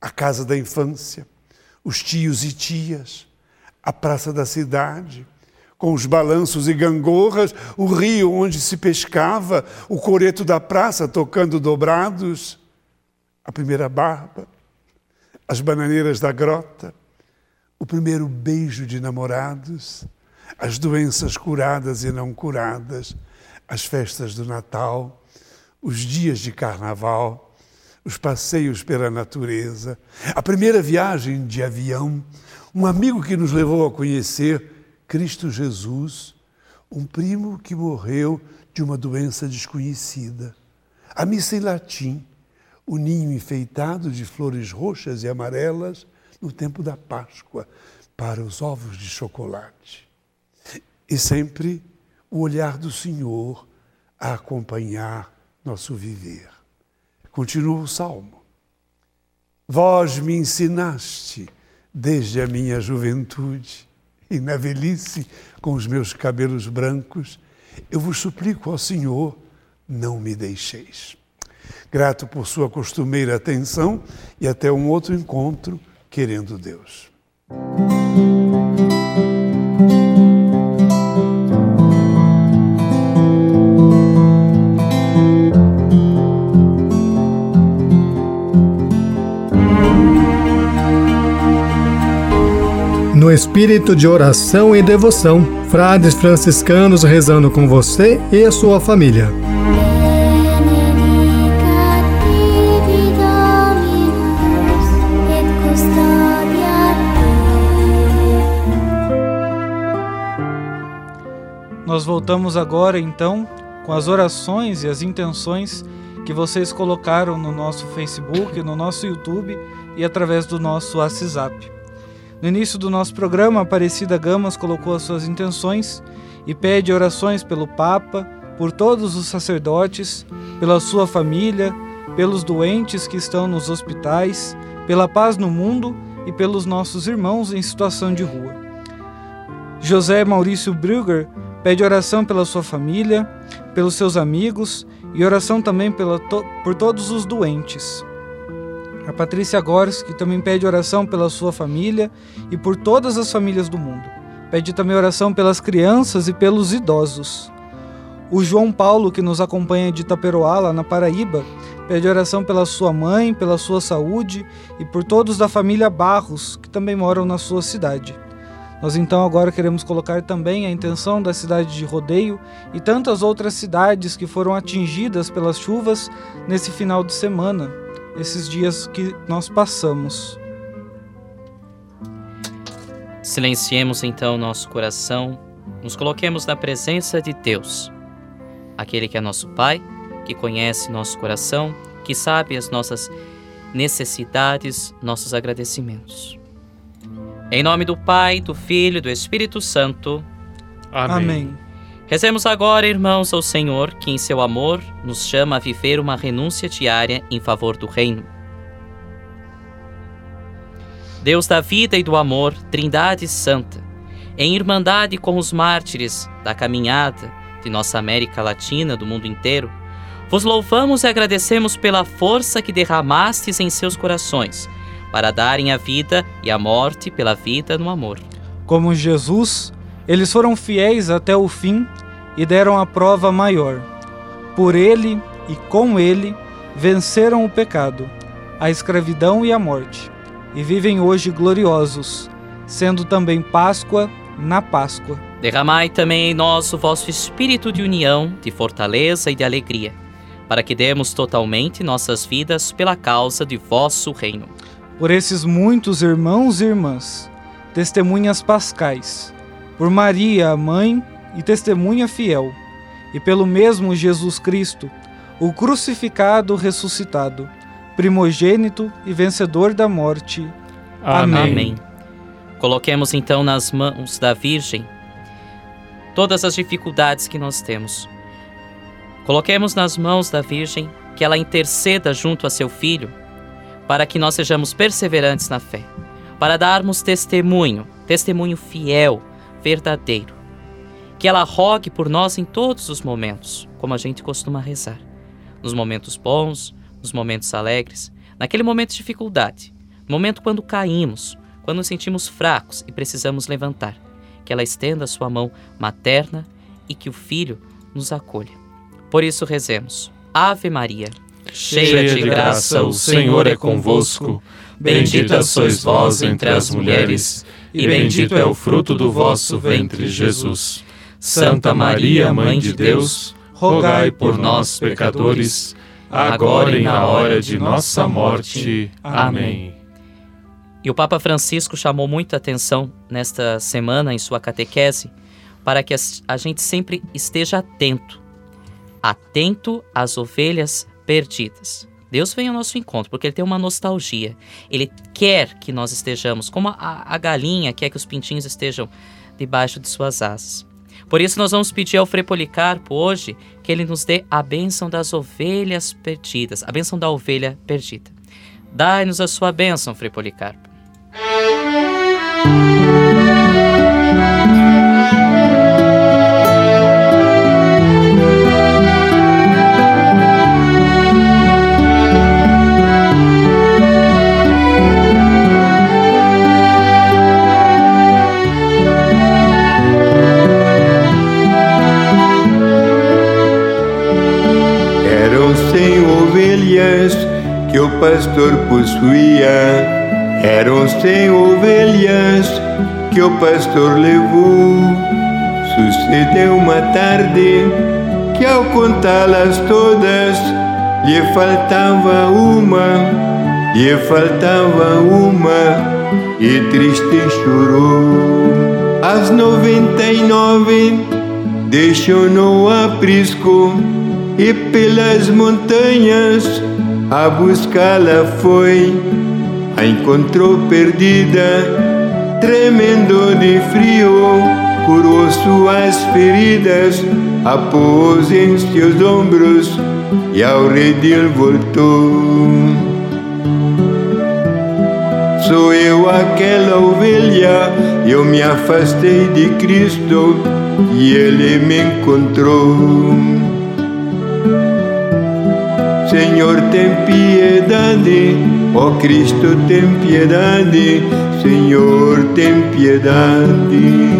A casa da infância, os tios e tias, a praça da cidade, com os balanços e gangorras, o rio onde se pescava, o coreto da praça tocando dobrados, a primeira barba, as bananeiras da grota, o primeiro beijo de namorados, as doenças curadas e não curadas, as festas do Natal, os dias de carnaval, os passeios pela natureza, a primeira viagem de avião, um amigo que nos levou a conhecer Cristo Jesus, um primo que morreu de uma doença desconhecida, a missa em latim, o ninho enfeitado de flores roxas e amarelas no tempo da Páscoa para os ovos de chocolate. E sempre o olhar do Senhor a acompanhar nosso viver. Continua o salmo. Vós me ensinaste desde a minha juventude e na velhice, com os meus cabelos brancos, eu vos suplico ao Senhor, não me deixeis. Grato por sua costumeira atenção e até um outro encontro, querendo Deus. Espírito de oração e devoção, frades franciscanos rezando com você e a sua família. Nós voltamos agora então com as orações e as intenções que vocês colocaram no nosso Facebook, no nosso YouTube e através do nosso WhatsApp. No início do nosso programa, Aparecida Gamas colocou as suas intenções e pede orações pelo Papa, por todos os sacerdotes, pela sua família, pelos doentes que estão nos hospitais, pela paz no mundo e pelos nossos irmãos em situação de rua. José Maurício Brugger pede oração pela sua família, pelos seus amigos e oração também to por todos os doentes. A Patrícia Gorski também pede oração pela sua família e por todas as famílias do mundo. Pede também oração pelas crianças e pelos idosos. O João Paulo, que nos acompanha de Itaperoá, lá na Paraíba, pede oração pela sua mãe, pela sua saúde e por todos da família Barros, que também moram na sua cidade. Nós então agora queremos colocar também a intenção da cidade de Rodeio e tantas outras cidades que foram atingidas pelas chuvas nesse final de semana, esses dias que nós passamos. Silenciemos então nosso coração, nos coloquemos na presença de Deus, aquele que é nosso Pai, que conhece nosso coração, que sabe as nossas necessidades, nossos agradecimentos. Em nome do Pai, do Filho e do Espírito Santo. Amém. Amém. Rezemos agora, irmãos, ao Senhor, que em seu amor nos chama a viver uma renúncia diária em favor do Reino. Deus da vida e do amor, Trindade Santa, em irmandade com os mártires da caminhada de nossa América Latina, do mundo inteiro, vos louvamos e agradecemos pela força que derramastes em seus corações, para darem a vida e a morte pela vida no amor. Como Jesus, eles foram fiéis até o fim e deram a prova maior. Por ele e com ele venceram o pecado, a escravidão e a morte, e vivem hoje gloriosos, sendo também Páscoa na Páscoa. Derramai também em nós o vosso espírito de união, de fortaleza e de alegria, para que demos totalmente nossas vidas pela causa de vosso reino. Por esses muitos irmãos e irmãs, testemunhas pascais, por Maria, a mãe e testemunha fiel, e pelo mesmo Jesus Cristo, o crucificado ressuscitado, primogênito e vencedor da morte. Amém. Amém. Coloquemos então nas mãos da Virgem todas as dificuldades que nós temos. Coloquemos nas mãos da Virgem que ela interceda junto a seu filho para que nós sejamos perseverantes na fé, para darmos testemunho, testemunho fiel, verdadeiro que ela rogue por nós em todos os momentos, como a gente costuma rezar. Nos momentos bons, nos momentos alegres, naquele momento de dificuldade, no momento quando caímos, quando nos sentimos fracos e precisamos levantar, que ela estenda a sua mão materna e que o Filho nos acolha. Por isso rezemos. Ave Maria, cheia de graça, o Senhor é convosco. Bendita sois vós entre as mulheres, e bendito é o fruto do vosso ventre, Jesus. Santa Maria, Mãe de Deus, rogai por nós, pecadores, agora e na hora de nossa morte. Amém. E o Papa Francisco chamou muita atenção nesta semana em sua catequese para que a gente sempre esteja atento, atento às ovelhas perdidas. Deus vem ao nosso encontro porque Ele tem uma nostalgia. Ele quer que nós estejamos, como a, a galinha quer que os pintinhos estejam debaixo de suas asas. Por isso, nós vamos pedir ao Frei Policarpo hoje que ele nos dê a bênção das ovelhas perdidas, a bênção da ovelha perdida. Dai-nos a sua bênção, Frei Policarpo. Pastor possuía. Eram cem ovelhas que o pastor levou. Sucedeu uma tarde que ao contá-las todas lhe faltava uma, lhe faltava uma e triste chorou. As noventa e nove deixou no aprisco e pelas montanhas a buscá-la foi. A encontrou perdida, tremendo de frio, curou suas feridas, a pôs em seus ombros e ao redil voltou. Sou eu aquela ovelha, eu me afastei de Cristo e ele me encontrou. Senhor, tem piedade, ó Cristo, tem piedade, Senhor, tem piedade.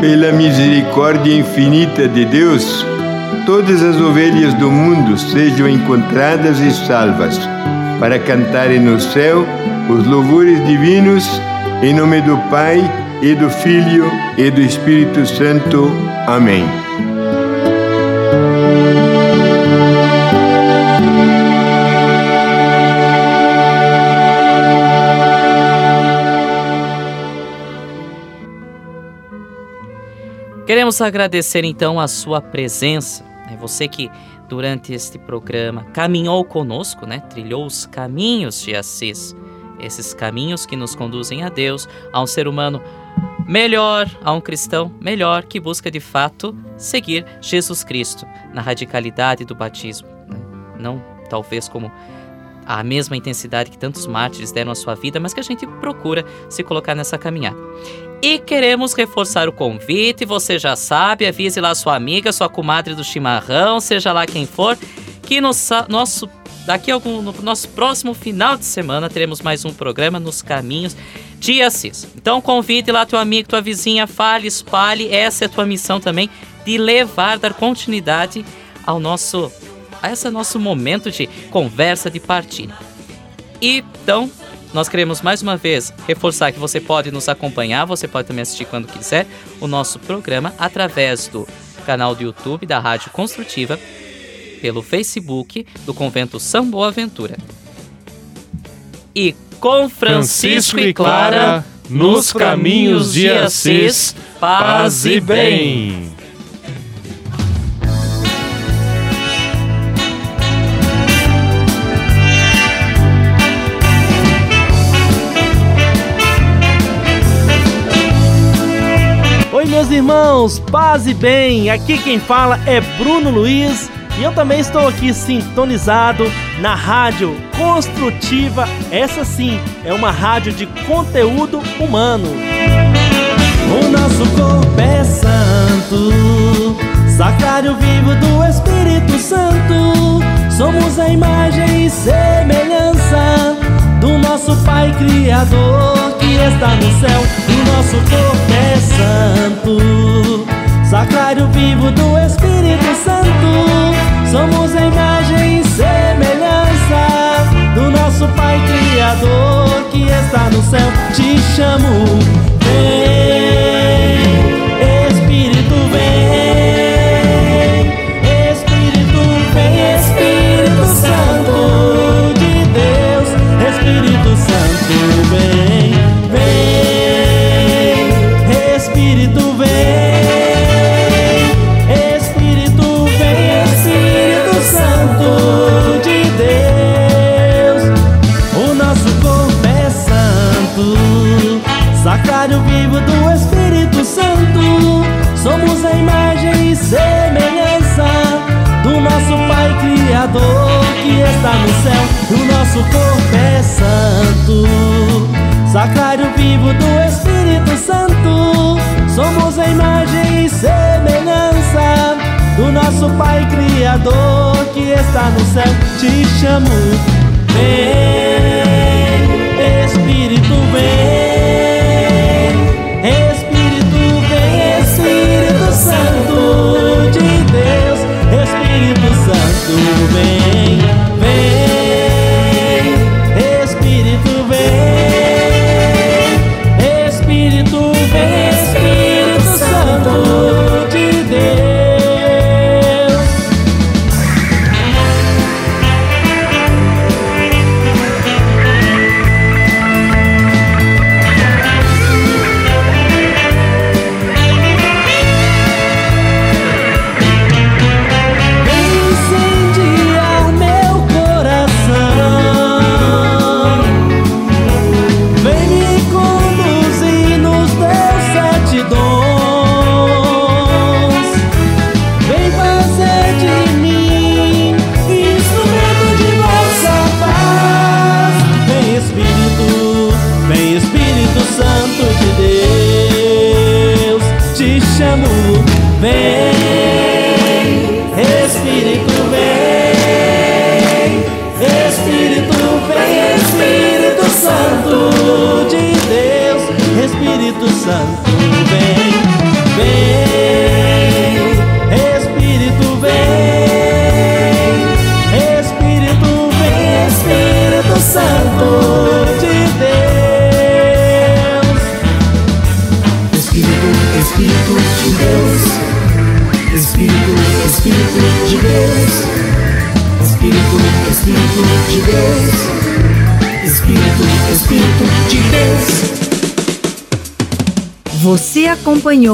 Pela misericórdia infinita de Deus, todas as ovelhas do mundo sejam encontradas e salvas, para cantarem no céu os louvores divinos, em nome do Pai, e do Filho e do Espírito Santo. Amém. Queremos agradecer então a sua presença, né? você que durante este programa caminhou conosco, né? trilhou os caminhos de Assis, esses caminhos que nos conduzem a Deus, a um ser humano melhor, a um cristão melhor que busca de fato seguir Jesus Cristo na radicalidade do batismo. né? Não talvez como a mesma intensidade que tantos mártires deram à sua vida, mas que a gente procura se colocar nessa caminhada. E queremos reforçar o convite, você já sabe, avise lá sua amiga, sua comadre do chimarrão, seja lá quem for, que no nosso daqui algum no nosso próximo final de semana teremos mais um programa nos caminhos de Assis. Então convide lá teu amigo, tua vizinha, fale, espalhe, essa é a tua missão também de levar, dar continuidade ao nosso a esse nosso momento de conversa, de partilha. E, Então, nós queremos mais uma vez reforçar que você pode nos acompanhar, você pode também assistir quando quiser o nosso programa através do canal do YouTube da Rádio Construtiva, pelo Facebook do Convento São Boaventura. E com Francisco e Clara nos caminhos de Assis, paz e bem. Oi, meus irmãos, paz e bem. Aqui quem fala é Bruno Luiz E eu também estou aqui sintonizado na rádio construtiva. Essa sim é uma rádio de conteúdo humano. O nosso corpo é santo, sacrário vivo do Espírito Santo. Somos a imagem e semelhança do nosso Pai Criador que está no céu. O nosso corpo é santo, sacrário vivo do Espírito Santo. Somos a imagem e semelhança do nosso Pai Criador que está no céu. Te chamo, vem, Corpo é santo, sacrário vivo do Espírito Santo. Somos a imagem e semelhança do nosso Pai Criador que está no céu. Te chamo, vem, Espírito vem,